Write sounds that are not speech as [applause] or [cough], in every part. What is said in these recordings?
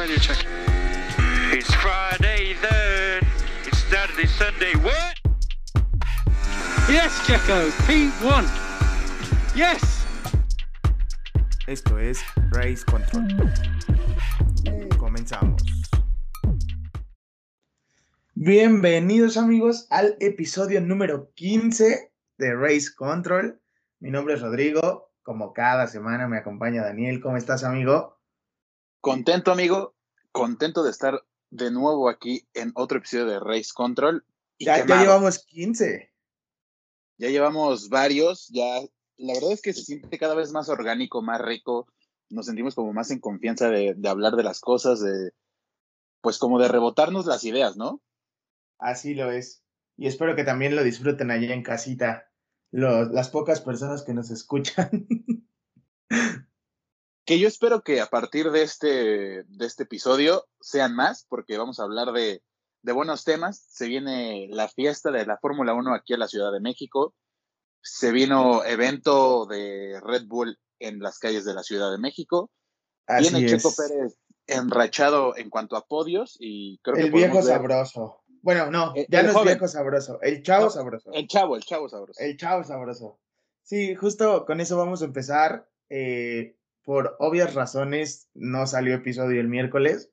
radio check. It's Friday then. It's Saturday, Sunday. What? Yes, Checo. P1. Yes. Esto es Race Control. Comenzamos. Bienvenidos amigos al episodio número 15 de Race Control. Mi nombre es Rodrigo. Como cada semana me acompaña Daniel. ¿Cómo estás, amigo? Contento, amigo. Contento de estar de nuevo aquí en otro episodio de Race Control. y Ya, ya llevamos 15. Ya llevamos varios. Ya, la verdad es que se siente cada vez más orgánico, más rico. Nos sentimos como más en confianza de, de hablar de las cosas, de pues como de rebotarnos las ideas, ¿no? Así lo es. Y espero que también lo disfruten allá en casita. Los- las pocas personas que nos escuchan. [laughs] Que yo espero que a partir de este, de este episodio sean más, porque vamos a hablar de, de buenos temas. Se viene la fiesta de la Fórmula 1 aquí a la Ciudad de México. Se vino evento de Red Bull en las calles de la Ciudad de México. Así Viene Checo es. Pérez enrachado en cuanto a podios y creo que El viejo ver- sabroso. Bueno, no, El- ya el no es joven. viejo sabroso. El chavo No, sabroso. El chavo, el chavo sabroso. El chavo sabroso. Sí, justo con eso vamos a empezar. Eh, por obvias razones no salió episodio el miércoles.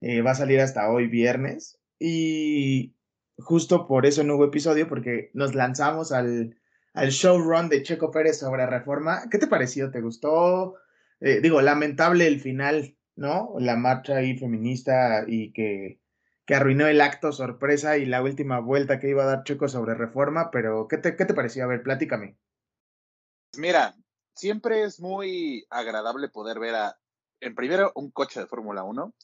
Eh, va a salir hasta hoy viernes. Y justo por eso no hubo episodio, porque nos lanzamos al, al showrun de Checo Pérez sobre reforma. ¿Qué te pareció? ¿Te gustó? Eh, digo, lamentable el final, ¿no? La marcha ahí feminista y que, que arruinó el acto sorpresa y la última vuelta que iba a dar Checo sobre reforma, pero ¿qué te, qué te pareció? A ver, platícame. Mira, siempre es muy agradable poder ver a, en primero, un coche de Fórmula 1,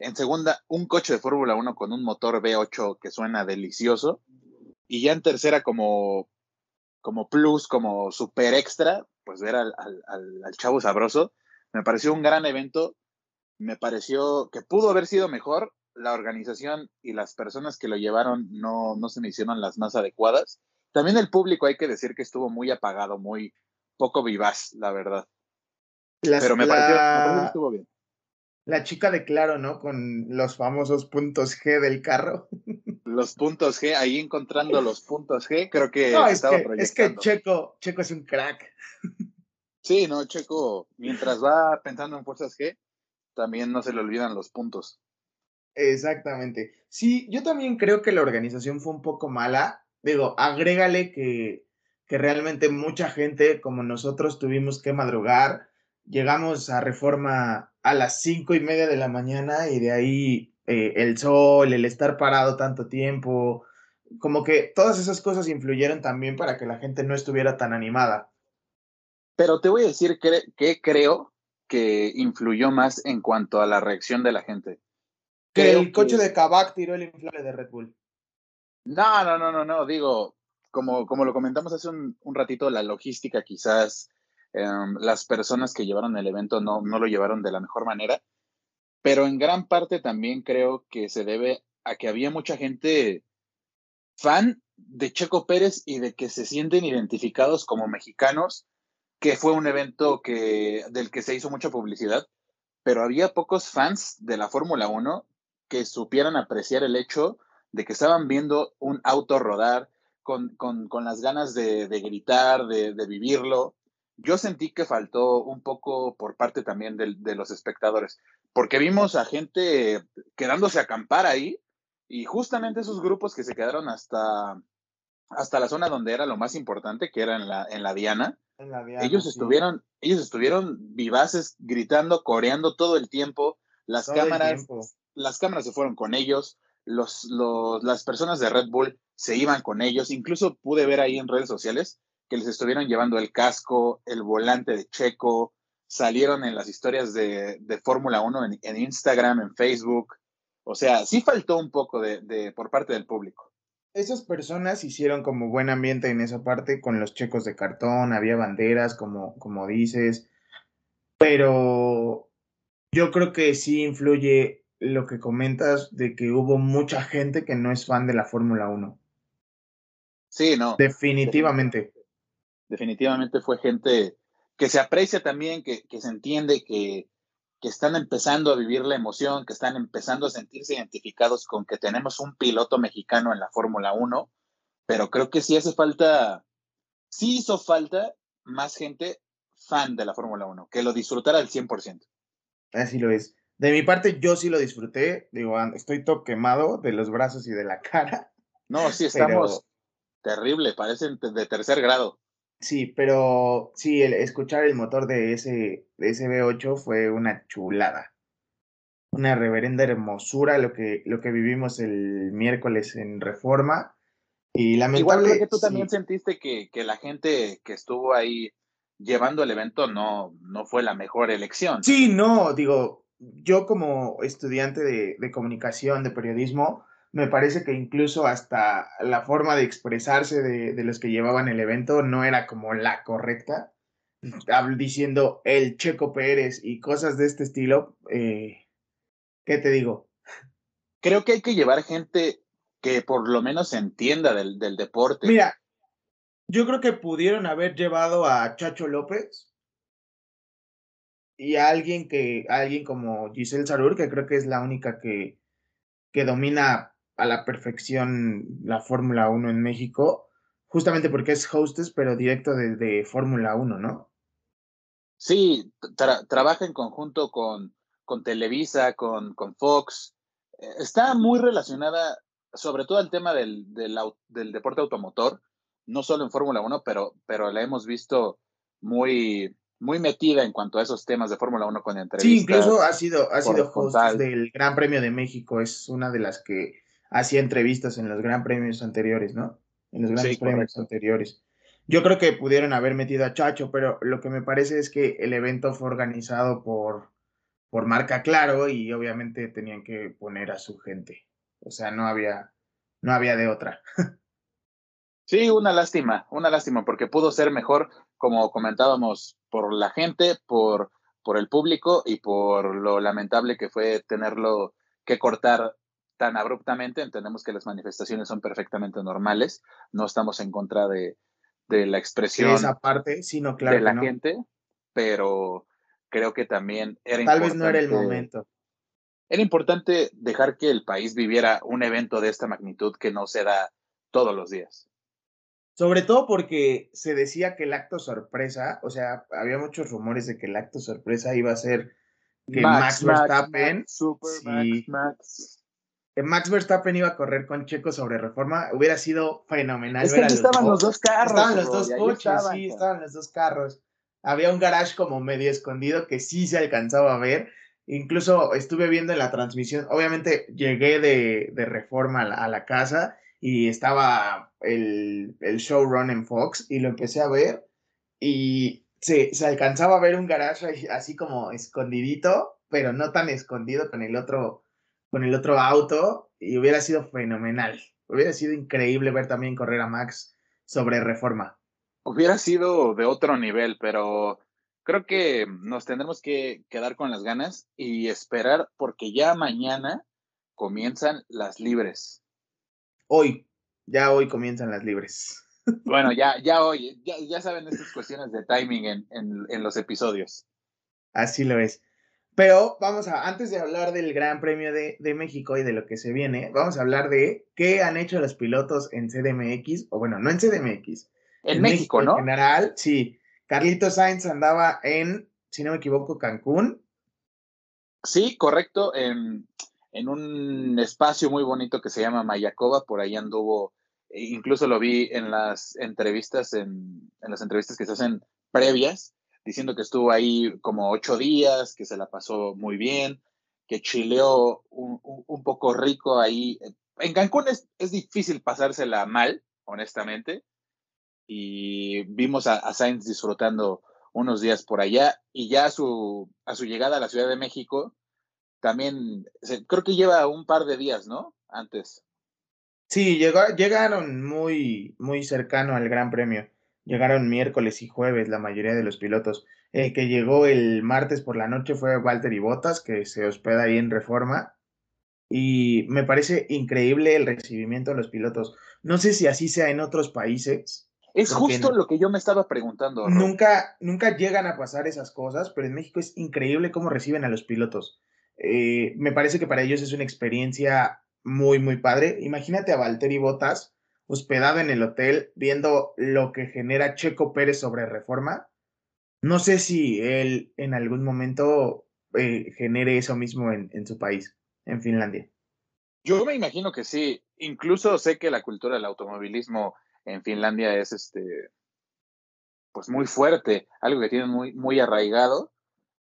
en segunda, un coche de Fórmula 1 con un motor V8 que suena delicioso, y ya en tercera como, como plus, como super extra, pues ver al, al, al, chavo sabroso. Me pareció un gran evento, me pareció que pudo haber sido mejor, la organización y las personas que lo llevaron no, no se me hicieron las más adecuadas. También el público hay que decir que estuvo muy apagado, muy poco vivaz, la verdad. Las- Pero me pareció, me pareció que estuvo bien. la chica de claro, ¿no? Con los famosos puntos G del carro. Los puntos G, ahí encontrando los puntos G, creo que No, se es estaba que, es que proyectando. Checo, Checo es un crack. Sí, no, Checo, mientras va pensando en fuerzas G, también no se le olvidan los puntos. Exactamente. Sí, yo también creo que la organización fue un poco mala. Digo, agrégale que, que realmente mucha gente como nosotros tuvimos que madrugar. Llegamos a reforma a las cinco y media de la mañana y de ahí eh, el sol, el estar parado tanto tiempo, como que todas esas cosas influyeron también para que la gente no estuviera tan animada. Pero te voy a decir que, que creo que influyó más en cuanto a la reacción de la gente. Que Creo el coche que- de Kavak tiró el inflable de Red Bull. No, no, no, no, no, digo, como, como lo comentamos hace un, un ratito, la logística quizás, em, las personas que llevaron el evento no, no lo llevaron de la mejor manera, pero en gran parte también creo que se debe a que había mucha gente fan de Checo Pérez y de que se sienten identificados como mexicanos, que fue un evento que, del que se hizo mucha publicidad, pero había pocos fans de la Fórmula 1 que supieran apreciar el hecho de que estaban viendo un auto rodar con, con, con las ganas de, de gritar, de, de, vivirlo. Yo sentí que faltó un poco por parte también de, de, los espectadores, porque vimos a gente quedándose a acampar ahí y justamente esos grupos que se quedaron hasta, hasta la zona donde era lo más importante, que era en la, en la Diana, En la Diana, ellos sí. estuvieron, ellos estuvieron vivaces, gritando, coreando todo el tiempo. Las Todo cámaras, tiempo. las cámaras se fueron con ellos, los, los, las personas de Red Bull se iban con ellos. Incluso pude ver ahí en redes sociales que les estuvieron llevando el casco, el volante de Checo, salieron en las historias de, de Fórmula 1 en, en, Instagram, en Facebook. O sea, sí faltó un poco de, de, por parte del público. Esas personas hicieron como buen ambiente en esa parte con los checos de cartón, había banderas, como, como dices, pero yo creo que sí influye lo que comentas de que hubo mucha gente que no es fan de la Fórmula 1. Sí, no. Definitivamente. Definitivamente fue gente que se aprecia también, que, que se entiende que, que están empezando a vivir la emoción, que están empezando a sentirse identificados con que tenemos un piloto mexicano en la Fórmula 1, pero creo que sí hace falta, sí hizo falta más gente fan de la Fórmula 1, que lo disfrutara al 100%. Así lo es. De mi parte, yo sí lo disfruté. Digo, estoy todo quemado de los brazos y de la cara. [laughs] No, sí, estamos terrible, parecen de tercer grado. Sí, pero sí, el, escuchar el motor de ese, de ese V8 fue una chulada. Una reverenda hermosura lo que, lo que vivimos el miércoles en Reforma. Y lamentable. Igual que tú también sentiste que, que, la gente que estuvo ahí llevando el evento no, no fue la mejor elección. Sí, no, digo, yo como estudiante de, de comunicación, de periodismo, me parece que incluso hasta la forma de expresarse de, los que llevaban el evento no era como la correcta, diciendo el Checo Pérez y cosas de este estilo. Eh, ¿Qué te digo? Creo que hay que llevar gente que por lo menos entienda del, del deporte. Mira, yo creo que pudieron haber llevado a Chacho López y alguien que, alguien como Giselle Sarur, que creo que es la única que, que domina a la perfección la Fórmula 1 en México, justamente porque es hostess, pero directo de, Fórmula 1, ¿no? Sí, trabaja en conjunto con, con Televisa, con, con, Fox. Eh, está muy relacionada, sobre todo el tema del, del, del deporte automotor, no solo en Fórmula 1, pero, pero la hemos visto muy, muy metida en cuanto a esos temas de Fórmula 1 con entrevistas. Sí, incluso ha sido, ha sido host del Gran Premio de México, es una de las que hacía entrevistas en los Gran Premios anteriores, ¿no? En los grandes premios anteriores. Yo creo que pudieron haber metido a Chacho, pero lo que me parece es que el evento fue organizado por, por marca Claro y obviamente tenían que poner a su gente. O sea, no había, no había de otra. [laughs] Sí, una lástima, una lástima, porque pudo ser mejor, como comentábamos, por la gente, por, por el público y por lo lamentable que fue tenerlo que cortar tan abruptamente. Entendemos que las manifestaciones son perfectamente normales. No estamos en contra de, la expresión esa parte, sino claro de la gente, pero creo que también era Tal vez no era el momento. Era importante dejar que el país viviera un evento de esta magnitud que no se da todos los días. Sobre todo porque se decía que el acto sorpresa, o sea, había muchos rumores de que el acto sorpresa iba a ser que Max, Verstappen, Max, Max Verstappen iba a correr con Checo sobre reforma, hubiera sido fenomenal. Es que estaban los dos carros. Estaban los dos coches, sí, estaban los dos carros. Había un garage como medio escondido que sí se alcanzaba a ver. Incluso estuve viendo en la transmisión, obviamente llegué de, de reforma a la, casa y estaba el, el showrun en Fox y lo empecé a ver y se, se alcanzaba a ver un garage así como escondidito, pero no tan escondido con el otro con el otro auto y hubiera sido fenomenal. Hubiera sido increíble ver también correr a Max sobre reforma. Hubiera sido de otro nivel, pero creo que nos tendremos que quedar con las ganas y esperar porque ya mañana comienzan las libres. Hoy, ya hoy comienzan las libres. Bueno, ya, ya hoy, ya, saben estas cuestiones de timing en, en los episodios. Así lo es. Pero vamos a, antes de hablar del Gran Premio de, México y de lo que se viene, vamos a hablar de qué han hecho los pilotos en CDMX, o bueno, no en CDMX. En, México, ¿no? En general, sí. Carlito Sainz andaba en, si no me equivoco, Cancún. Sí, correcto, en, en un espacio muy bonito que se llama Mayacoba, por ahí anduvo, e incluso lo vi en las entrevistas, en, en las entrevistas que se hacen previas, diciendo que estuvo ahí como ocho días, que se la pasó muy bien, que chileó un, un, poco rico ahí. En Cancún es, es, difícil pasársela mal, honestamente, y vimos a, a, Sainz disfrutando unos días por allá, y ya su, a su llegada a la Ciudad de México, también creo que lleva un par de días, ¿no? Antes. Sí, llegó, llegaron muy, muy cercano al Gran Premio. Llegaron miércoles y jueves la mayoría de los pilotos. El que llegó el martes por la noche fue Walter Bottas, que se hospeda ahí en Reforma. Y me parece increíble el recibimiento de los pilotos. No sé si así sea en otros países. Es justo lo que yo me estaba preguntando. Nunca, nunca llegan a pasar esas cosas, pero en México es increíble cómo reciben a los pilotos. Eh, me parece que para ellos es una experiencia muy, muy padre. Imagínate a Valtteri Bottas hospedado en el hotel viendo lo que genera Checo Pérez sobre reforma. No sé si él en algún momento eh, genere eso mismo en, en su país, en Finlandia. Yo me imagino que sí. Incluso sé que la cultura del automovilismo en Finlandia es este pues muy fuerte, algo que tienen muy, muy arraigado,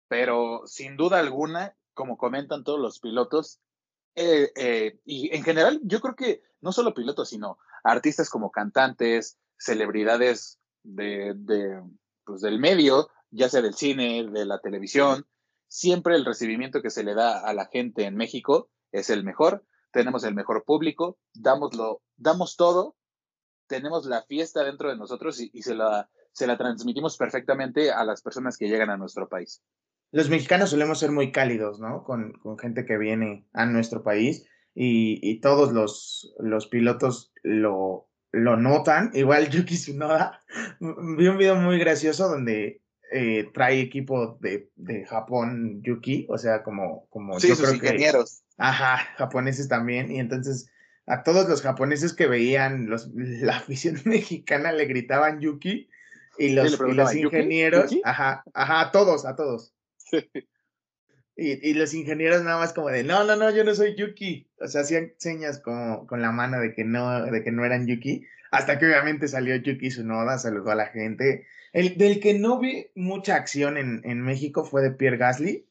pero sin duda alguna, como comentan todos los pilotos, eh, eh, y en general yo creo que no solo pilotos, sino artistas como cantantes, celebridades de, de pues del medio, ya sea del cine, de la televisión, siempre el recibimiento que se le da a la gente en México es el mejor. Tenemos el mejor público, damoslo, damos todo, tenemos la fiesta dentro de nosotros y, se, la, se la transmitimos perfectamente a las personas que llegan a nuestro país. Los mexicanos solemos ser muy cálidos, ¿no? Con, con gente que viene a nuestro país y, y todos los, los pilotos lo, lo notan. Igual [laughs] Yuki Tsunoda, vi un video muy gracioso donde eh, trae equipo de, de, Japón Yuki, o sea, como, como sí, sus ingenieros. ajá, japoneses también, y entonces a todos los japoneses que veían los, [laughs] la afición mexicana le gritaban Yuki y los, los ingenieros, ajá, ajá, a todos, a todos. [laughs] Y, y, los ingenieros nada más como de, no, no, no, yo no soy Yuki. O sea, hacían señas como, con la mano de que, no, de que no eran Yuki. Hasta que obviamente salió Yuki Tsunoda, saludó a la gente. El del que no vi mucha acción en, en México fue de Pierre Gasly.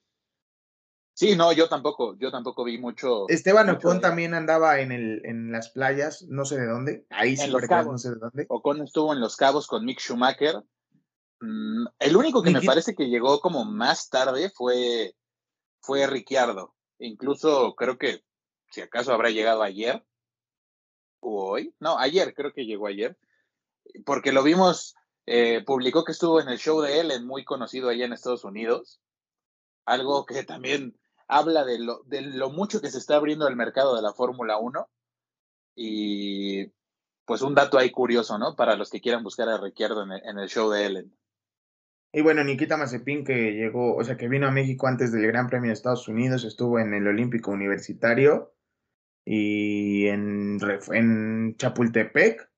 Sí, no, yo tampoco, yo tampoco vi mucho. Esteban Ocon también andaba en, el, en las playas, no sé de dónde, ahí sí, no sé de dónde. Ocon estuvo en Los Cabos con Mick Schumacher. Mm, el único que me parece que llegó como más tarde fue, fue Ricciardo. Incluso creo que, si acaso habrá llegado ayer o hoy, no, ayer, creo que llegó ayer, porque lo vimos, eh, publicó que estuvo en el show de Ellen, muy conocido allá en Estados Unidos. Algo que también habla de lo, de lo mucho que se está abriendo el mercado de la Fórmula 1 y pues un dato ahí curioso, ¿no? Para los que quieran buscar a Ricciardo en el, show de Ellen. Y bueno, Nikita Mazepin, que llegó, o sea, que vino a México antes del Gran Premio de Estados Unidos, estuvo en el Olímpico Universitario y en, en Chapultepec.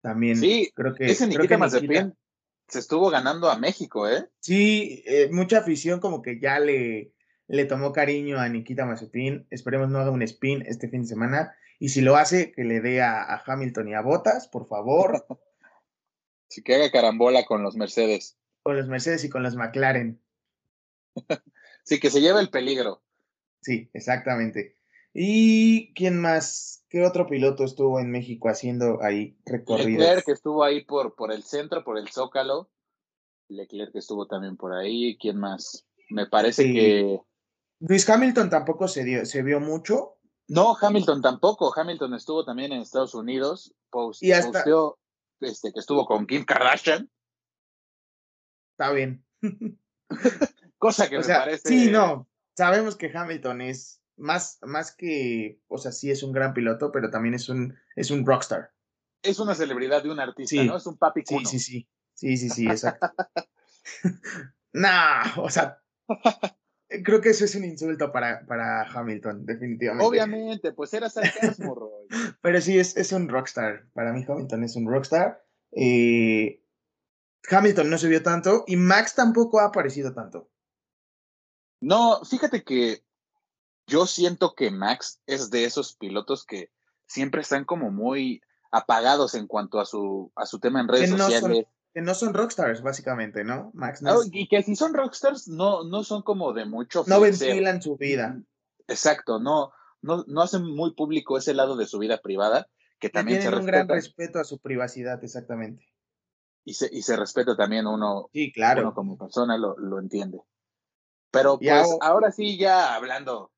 También sí, creo que. Ese Nikita Mazepin se estuvo ganando a México, ¿eh? Sí, eh, mucha afición como que ya le, le tomó cariño a Nikita Mazepin. Esperemos no haga un spin este fin de semana. Y si lo hace, que le dé a, Hamilton y a Botas, por favor. [laughs] sí, que haga carambola con los Mercedes. Con los Mercedes y con los McLaren. sí, que se lleve el peligro. Sí, exactamente. ¿Y quién más? ¿Qué otro piloto estuvo en México haciendo ahí recorridos? Leclerc, que estuvo ahí por, por el centro, por el Zócalo. Leclerc, que estuvo también por ahí. ¿Quién más? Me parece que Luis Hamilton tampoco se, dio, se vio mucho. No, Hamilton tampoco. Hamilton estuvo también en Estados Unidos. Post, y hasta, este, que estuvo con Kim Kardashian. Está bien. [laughs] Cosa que me parece. Sí, no. Sabemos que Hamilton es más, más que, o sea, sí es un gran piloto, pero también es un, es un rockstar. Es una celebridad de un artista, ¿no? Es un papi Sí, sí, sí. Sí, sí, sí, exacto. [laughs] [laughs] nah, o sea, Creo que eso es un insulto para, para Hamilton, definitivamente. Obviamente, pues era sarcasmo, Roy. Pero sí, es, es un rockstar. Para mí Hamilton es un rockstar. Eh, Hamilton no se vio tanto y Max tampoco ha aparecido tanto. No, fíjate que yo siento que Max es de esos pilotos que siempre están como muy apagados en cuanto a su, a su tema en redes sociales que no son rockstars, básicamente, ¿no? Max no, y que si son rockstars, no, no son como de mucho. No ventilan su vida. Exacto, no, no, no hacen muy público ese lado de su vida privada, que también tienen un gran respeto a su privacidad, exactamente. Y se, y se respeta también uno, sí, claro. uno como persona, lo, lo entiende. Pero pues ahora sí, ya hablando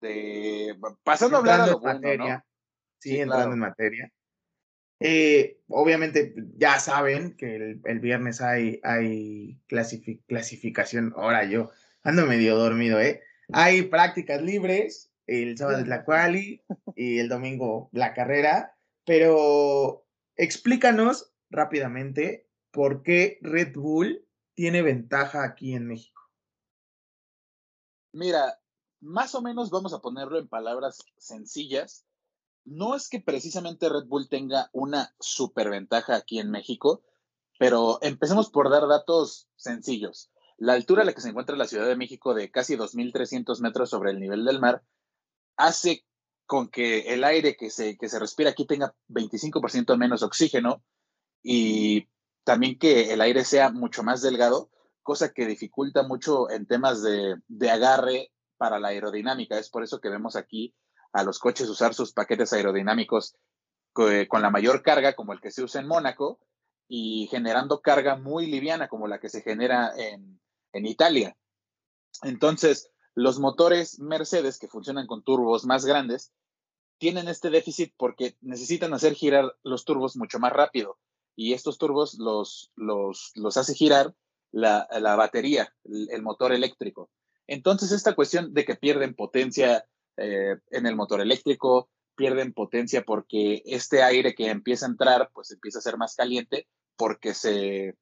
de. Pasando a hablar de materia. Sí, entrando en materia. Eh, obviamente ya saben que el, viernes hay, hay clasificación, ahora yo ando medio dormido, ¿eh? Hay prácticas libres, el sábado es la quali y el domingo la carrera, pero explícanos rápidamente por qué Red Bull tiene ventaja aquí en México. Mira, más o menos vamos a ponerlo en palabras sencillas. No es que precisamente Red Bull tenga una superventaja aquí en México, pero empecemos por dar datos sencillos. La altura a la que se encuentra la Ciudad de México de casi 2.300 metros sobre el nivel del mar hace con que el aire que se, que se respira aquí tenga 25% menos oxígeno y también que el aire sea mucho más delgado, cosa que dificulta mucho en temas de, de agarre para la aerodinámica. Es por eso que vemos aquí a los coches usar sus paquetes aerodinámicos con la mayor carga, como el que se usa en Mónaco, y generando carga muy liviana, como la que se genera en, en Italia. Entonces, los motores Mercedes que funcionan con turbos más grandes tienen este déficit porque necesitan hacer girar los turbos mucho más rápido y estos turbos los, los, los hace girar la, la batería, el, motor eléctrico. Entonces, esta cuestión de que pierden potencia eh, en el motor eléctrico, pierden potencia porque este aire que empieza a entrar, pues empieza a ser más caliente porque se,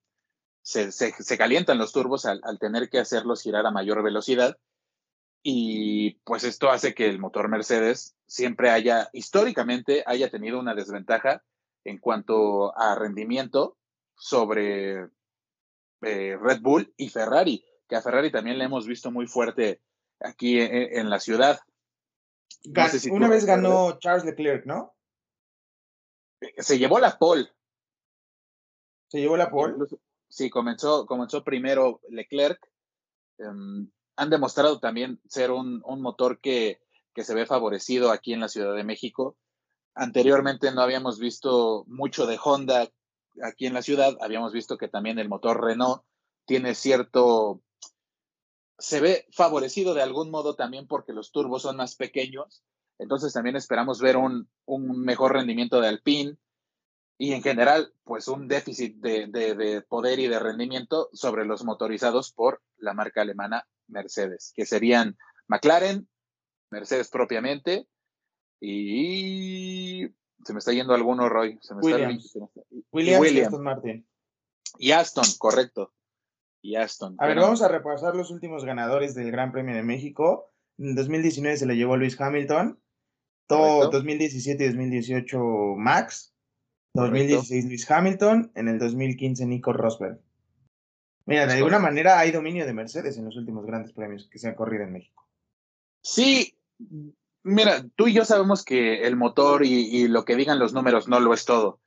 se, calientan los turbos al, tener que hacerlos girar a mayor velocidad. Y pues esto hace que el motor Mercedes siempre haya, históricamente, haya tenido una desventaja en cuanto a rendimiento sobre eh, Red Bull y Ferrari, que a Ferrari también le hemos visto muy fuerte aquí en, la ciudad. una vez ganó Charles Leclerc, ¿no? Se llevó la pole. ¿Se llevó la pole? Sí, comenzó, comenzó primero Leclerc. Em, han demostrado también ser un, motor que, se ve favorecido aquí en la Ciudad de México. Anteriormente no habíamos visto mucho de Honda aquí en la ciudad, habíamos visto que también el motor Renault tiene cierto, se ve favorecido de algún modo también porque los turbos son más pequeños, entonces también esperamos ver un, un mejor rendimiento de Alpine, y en general, pues un déficit de, poder y de rendimiento sobre los motorizados por la marca alemana Mercedes, que serían McLaren, Mercedes propiamente, y se me está yendo alguno, Roy. Se me Williams. Está... Williams, y Aston Martin. Y Aston, correcto. Y Aston. A ver, vamos a repasar los últimos ganadores del Gran Premio de México. En 2019 se le llevó Luis Hamilton. Todo 2017 y 2018 Max. 2016 Luis Hamilton, en el 2015 Nico Rosberg. Mira, de alguna manera hay dominio de Mercedes en los últimos grandes premios que se han corrido en México. Sí, mira, tú y yo sabemos que el motor y, lo que digan los números no lo es todo.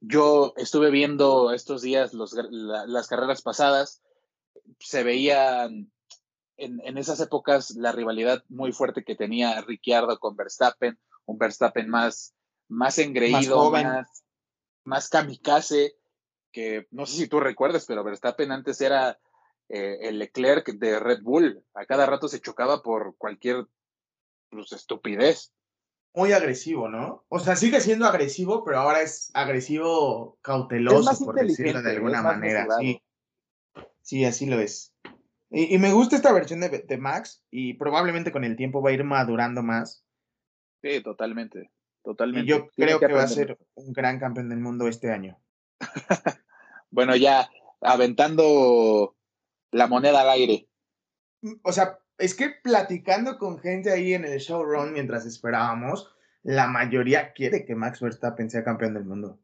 Yo estuve viendo estos días las carreras pasadas, se veía en, en, esas épocas la rivalidad muy fuerte que tenía Ricciardo con Verstappen, un Verstappen más, más engreído, más, más, kamikaze, que no sé si tú recuerdas, pero Verstappen antes era eh, el Leclerc de Red Bull. A cada rato se chocaba por cualquier pues, estupidez. Muy agresivo, ¿no? O sea, sigue siendo agresivo, pero ahora es agresivo cauteloso, por decirlo de alguna manera. Sí. sí, así lo es. Y, me gusta esta versión de, de Max y probablemente con el tiempo va a ir madurando más. Sí, totalmente. Totalmente. Y yo creo que, va a ser un gran campeón del mundo este año. [laughs] bueno, ya aventando la moneda al aire. Mm, o sea, es que platicando con gente ahí en el showrun mientras esperábamos, la mayoría quiere que Max Verstappen sea campeón del mundo.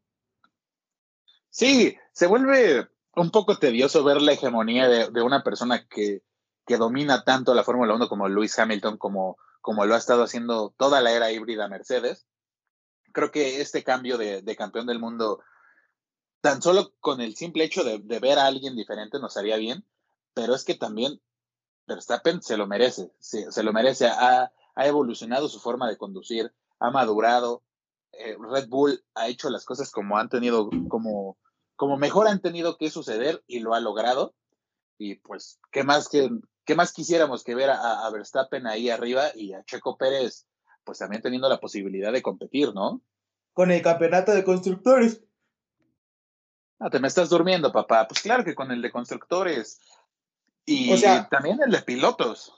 Sí, se vuelve un poco tedioso ver la hegemonía de, una persona que, que, domina tanto la Fórmula 1 como Lewis Hamilton, como, como lo ha estado haciendo toda la era híbrida Mercedes creo que este cambio de, campeón del mundo, tan solo con el simple hecho de, ver a alguien diferente nos haría bien, pero es que también Verstappen se lo merece, se, lo merece, ha, evolucionado su forma de conducir, ha madurado, eh, Red Bull ha hecho las cosas como han tenido, como, como mejor han tenido que suceder y lo ha logrado. Y pues, ¿qué más, que, qué más quisiéramos que ver a, a Verstappen ahí arriba y a Checo Pérez pues también teniendo la posibilidad de competir, ¿no? Con el campeonato de constructores. Ah, te me estás durmiendo, papá. Pues claro que con el de constructores. Y o sea, también el de pilotos.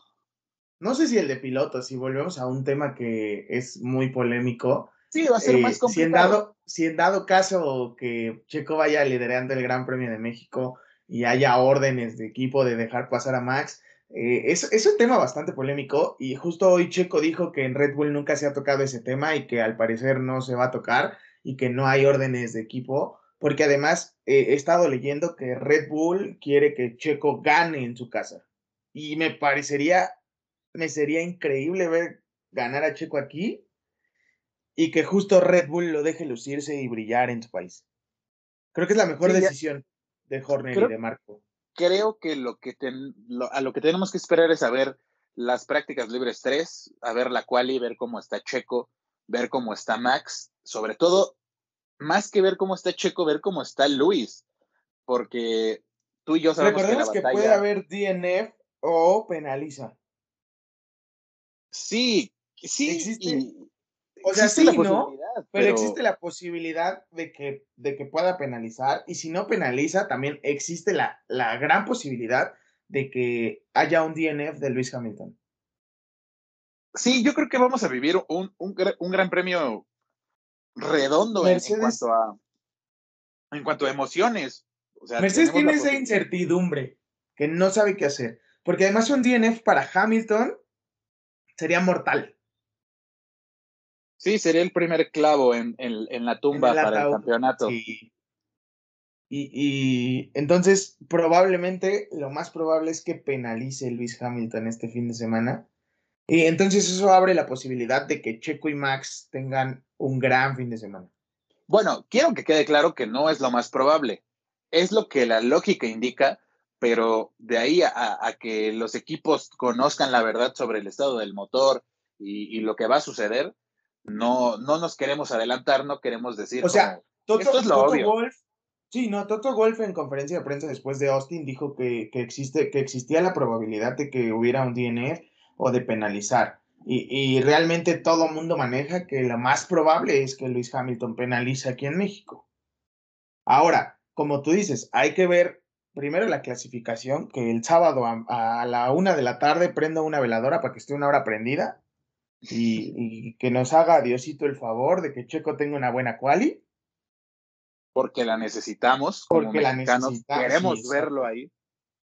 No sé si el de pilotos, si volvemos a un tema que es muy polémico, Sí, va a ser más complicado. Si en, dado, si en dado caso que Checo vaya liderando el Gran Premio de México y haya órdenes de equipo de dejar pasar a Max, eh, es, es, un tema bastante polémico y justo hoy Checo dijo que en Red Bull nunca se ha tocado ese tema y que al parecer no se va a tocar y que no hay órdenes de equipo, porque además eh, he estado leyendo que Red Bull quiere que Checo gane en su casa y me parecería, me sería increíble ver ganar a Checo aquí y que justo Red Bull lo deje lucirse y brillar en su país. Creo que es la mejor decisión de Horner y de Marco. Creo que, lo que a lo que tenemos que esperar es a ver las prácticas libres 3, a ver la quali, ver cómo está Checo, ver cómo está Max, sobre todo, más que ver cómo está Checo, ver cómo está Luis, porque tú y yo sabemos que, la que puede haber DNF o penaliza. Sí, sí. Existe, o sea, sí, ¿no? Pero... existe la posibilidad de que, de que pueda penalizar. Y si no penaliza, también existe la, la gran posibilidad de que haya un DNF de Luis Hamilton. Sí, yo creo que vamos a vivir un, un, un gran premio redondo en, cuanto a en cuanto a emociones. Mercedes tiene esa incertidumbre que no sabe qué hacer. Porque además un DNF para Hamilton sería mortal. Sí, sería el primer clavo en, en, la tumba para el campeonato. Y, y, entonces, probablemente, lo más probable es que penalice Luis Hamilton este fin de semana. Y entonces eso abre la posibilidad de que Checo y Max tengan un gran fin de semana. Bueno, quiero que quede claro que no es lo más probable. Es lo que la lógica indica, pero de ahí a, que los equipos conozcan la verdad sobre el estado del motor y lo que va a suceder, no, no nos queremos adelantar, no queremos decir. O sea, Toto, es lo Wolf, sí, no, Toto Wolf en conferencia de prensa después de Austin dijo que, que, existe, que existía la probabilidad de que hubiera un DNF o de penalizar. Y, y realmente todo el mundo maneja que lo más probable es que Luis Hamilton penalice aquí en México. Ahora, como tú dices, hay que ver primero la clasificación, que el sábado a, a la una de la tarde prenda una veladora para que esté una hora prendida y, que nos haga Diosito el favor de que Checo tenga una buena quali. Porque la necesitamos. Porque la necesitamos. Queremos verlo ahí.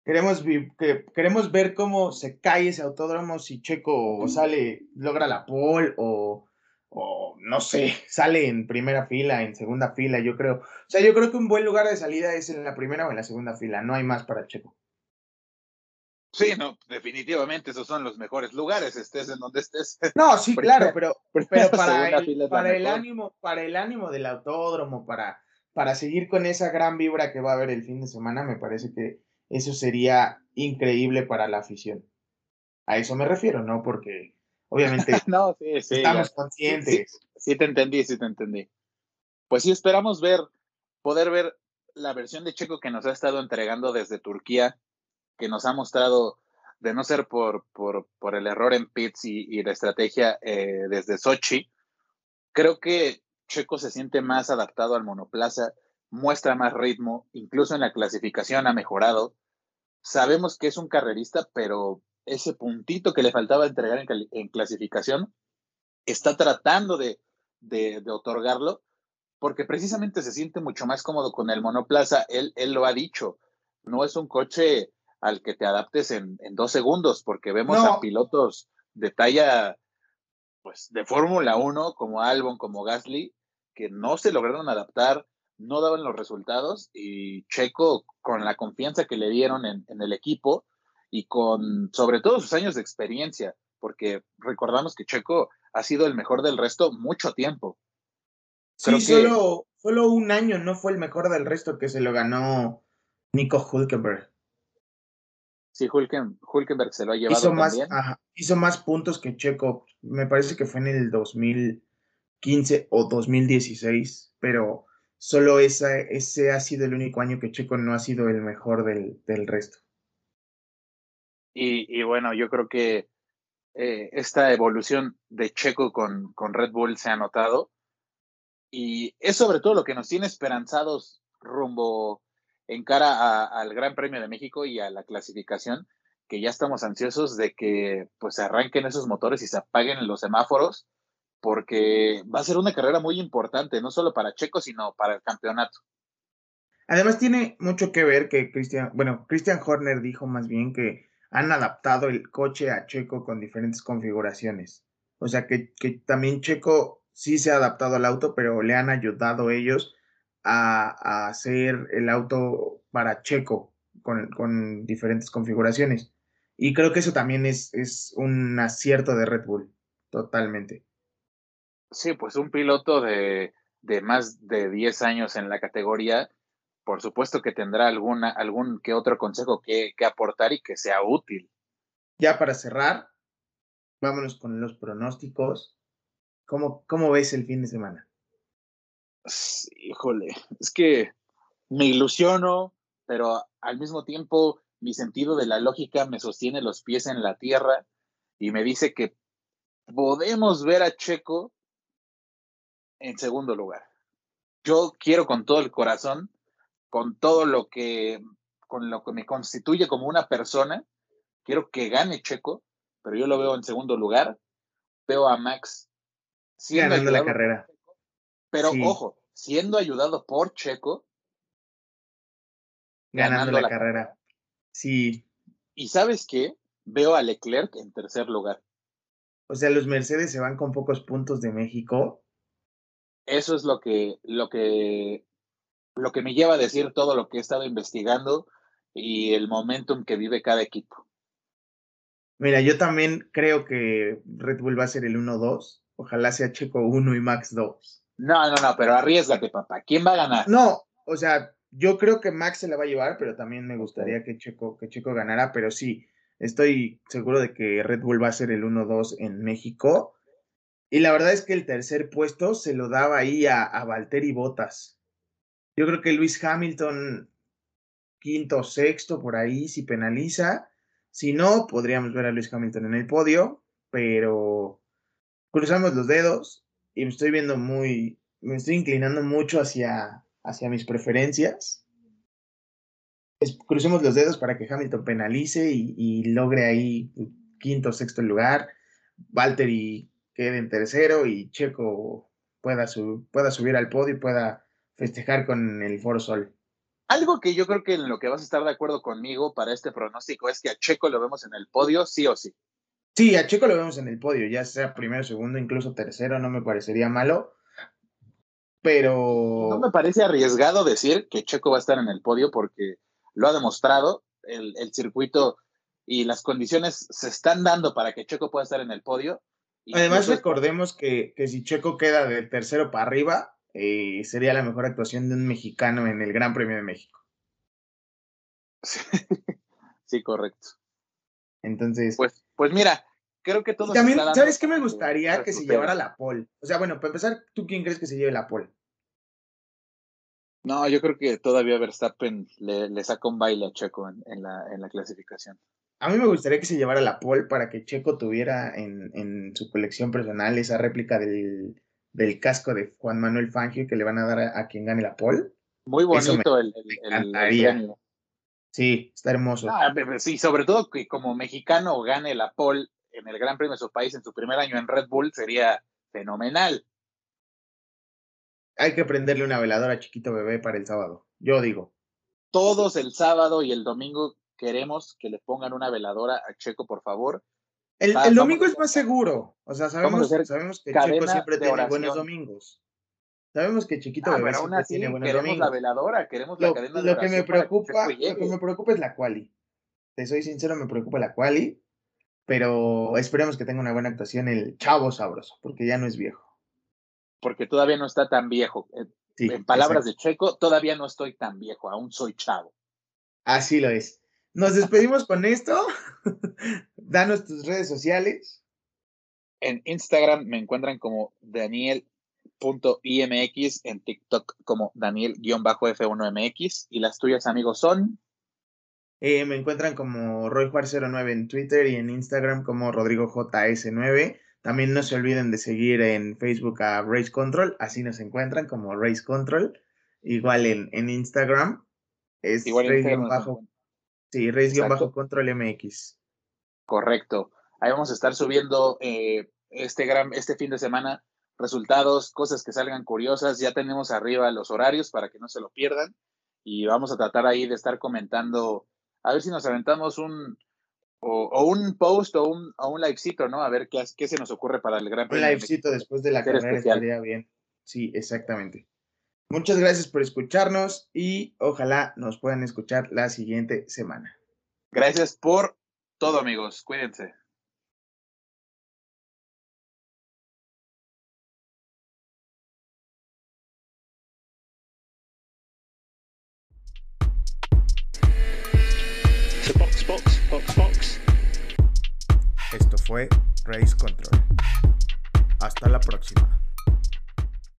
Queremos, que, queremos ver cómo se cae ese autódromo si Checo sale, logra la pole o, o no sé, sale en primera fila, en segunda fila, yo creo. O sea, yo creo que un buen lugar de salida es en la primera o en la segunda fila, no hay más para Checo. Sí, no, definitivamente esos son los mejores lugares, estés en donde estés. [laughs] No, sí, claro, pero, [laughs] pero para, el, para el ánimo, para el ánimo del autódromo, para, para seguir con esa gran vibra que va a haber el fin de semana, me parece que eso sería increíble para la afición. A eso me refiero, ¿no? Porque obviamente [laughs] no, sí, sí, estamos conscientes. Sí, te entendí, sí te entendí. Pues sí, esperamos ver, poder ver la versión de Checo que nos ha estado entregando desde Turquía que nos ha mostrado, de no ser por, por, por el error en pits y, y la estrategia eh, desde Sochi, creo que Checo se siente más adaptado al monoplaza, muestra más ritmo, incluso en la clasificación ha mejorado. Sabemos que es un carrerista, pero ese puntito que le faltaba entregar en, en clasificación, está tratando de, de, de, otorgarlo, porque precisamente se siente mucho más cómodo con el monoplaza. Él, él lo ha dicho, no es un coche al que te adaptes en, dos segundos, porque vemos a pilotos de talla pues de Fórmula 1 como Albon, como Gasly, que no se lograron adaptar, no daban los resultados y Checo con la confianza que le dieron en, el equipo y con sobre todo sus años de experiencia, porque recordamos que Checo ha sido el mejor del resto mucho tiempo. sí, solo, solo un año no fue el mejor del resto que se lo ganó Nico Hulkenberg. Sí, Hulkenberg se lo ha llevado hizo más, hizo más puntos que Checo. Me parece que fue en el 2015 o 2016, pero solo ese ha sido el único año que Checo no ha sido el mejor del, resto. Y, bueno, yo creo que eh, esta evolución de Checo con, Red Bull se ha notado. Y es sobre todo lo que nos tiene esperanzados rumbo en cara al Gran Premio de México y a la clasificación, que ya estamos ansiosos de que pues se arranquen esos motores y se apaguen los semáforos porque va a ser una carrera muy importante, no solo para Checo, sino para el campeonato. Además tiene mucho que ver que Christian, bueno, Christian Horner dijo más bien que han adaptado el coche a Checo con diferentes configuraciones. O sea que, que también Checo sí se ha adaptado al auto, pero le han ayudado ellos a, hacer el auto para Checo con, con, diferentes configuraciones. Y creo que eso también es, es un acierto de Red Bull, totalmente. Sí, pues un piloto de, de más de 10 años en la categoría, por supuesto que tendrá alguna, algún que otro consejo que, que aportar y que sea útil. Ya para cerrar, vámonos con los pronósticos. ¿Cómo, cómo ves el fin de semana? híjole, es que me ilusiono, pero al mismo tiempo mi sentido de la lógica me sostiene los pies en la tierra y me dice que podemos ver a Checo en segundo lugar. Yo quiero con todo el corazón, con todo lo que, con lo que me constituye como una persona, quiero que gane Checo, pero yo lo veo en segundo lugar. Veo a Max ganando la carrera. Pero ojo, siendo ayudado por Checo. Ganando, la, carrera. Sí. ¿Y sabes qué? Veo a Leclerc en tercer lugar. O sea, los Mercedes se van con pocos puntos de México. Eso es lo que, lo que, lo que me lleva a decir todo lo que he estado investigando y el momentum que vive cada equipo. Mira, yo también creo que Red Bull va a ser el 1-2. Ojalá sea Checo 1 y Max 2. No, no, no, pero arriesgate, papá. ¿Quién va a ganar? No, o sea, yo creo que Max se la va a llevar, pero también me gustaría que Checo, que Checo ganara, pero sí, estoy seguro de que Red Bull va a ser el 1-2 en México. Y la verdad es que el tercer puesto se lo daba ahí a, a Valtteri Bottas. Yo creo que Luis Hamilton, quinto o sexto, por ahí, si penaliza. Si no, podríamos ver a Luis Hamilton en el podio, pero cruzamos los dedos y me estoy viendo muy, me estoy inclinando mucho hacia, hacia mis preferencias. crucemos los dedos para que Hamilton penalice y, logre ahí quinto o sexto lugar. Valtteri quede en tercero y Checo pueda, pueda subir al podio y pueda festejar con el Foro Sol. Algo que yo creo que en lo que vas a estar de acuerdo conmigo para este pronóstico es que a Checo lo vemos en el podio, sí o sí. Sí, a Checo lo vemos en el podio, ya sea primero, segundo, incluso tercero, no me parecería malo. Pero. No me parece arriesgado decir que Checo va a estar en el podio porque lo ha demostrado. El, circuito y las condiciones se están dando para que Checo pueda estar en el podio. Además, recordemos que, que, si Checo queda del tercero para arriba, eh, sería la mejor actuación de un mexicano en el Gran Premio de México. sí [laughs] correcto. Entonces. Pues, pues mira, creo que todo. También, ¿sabes qué me gustaría que se llevara la pole? O sea, bueno, para empezar, ¿tú quién crees que se lleve la pole? No, yo creo que todavía Verstappen le, le saca un baile a Checo en, la, en la clasificación. A mí me gustaría que se llevara la pole para que Checo tuviera en, en su colección personal esa réplica del, del, casco de Juan Manuel Fangio que le van a dar a, quien gane la pole. Muy bonito el, el, el, Sí, está hermoso. Ah, sí, sobre todo que como mexicano gane la pole en el Gran Premio de su país en su primer año en Red Bull sería fenomenal. Hay que prenderle una veladora a chiquito bebé para el sábado. Yo digo. Todos el sábado y el domingo queremos que le pongan una veladora a Checo, por favor. El, domingo es más seguro. O sea, sabemos, sabemos que Checo siempre tiene buenos domingos. Sabemos que Chiquito ah, Bebé tiene buenos queremos la veladora, queremos la cadena de lo que me preocupa, Lo que me preocupa es la quali. Te soy sincero, me preocupa la quali, pero esperemos que tenga una buena actuación el chavo sabroso, porque ya no es viejo. Porque todavía no está tan viejo. Eh, en palabras de Checo, todavía no estoy tan viejo, aún soy chavo. Así lo es. Nos despedimos con esto. [laughs] Danos tus redes sociales. En Instagram me encuentran como Daniel .imx en TikTok como Daniel-F1MX y las tuyas amigos son eh, me encuentran como RoyJuar09 en Twitter y en Instagram como RodrigoJS9. También no se olviden de seguir en Facebook a Race Control, así nos encuentran como Race Control. Igual en, en Instagram es Igual Race bajo, sí, Race bajo Control MX. Correcto. Ahí vamos a estar subiendo eh, este gran, este fin de semana resultados, cosas que salgan curiosas. Ya tenemos arriba los horarios para que no se lo pierdan y vamos a tratar ahí de estar comentando, a ver si nos aventamos un, o, un post o un, o un livecito, ¿no? A ver qué, qué se nos ocurre para el Gran Premio. Un livecito después de la carrera estaría bien. Sí, exactamente. Muchas gracias por escucharnos y ojalá nos puedan escuchar la siguiente semana. Gracias por todo, amigos. Cuídense. Box, box, box, box. Esto fue Race Control. Hasta la próxima.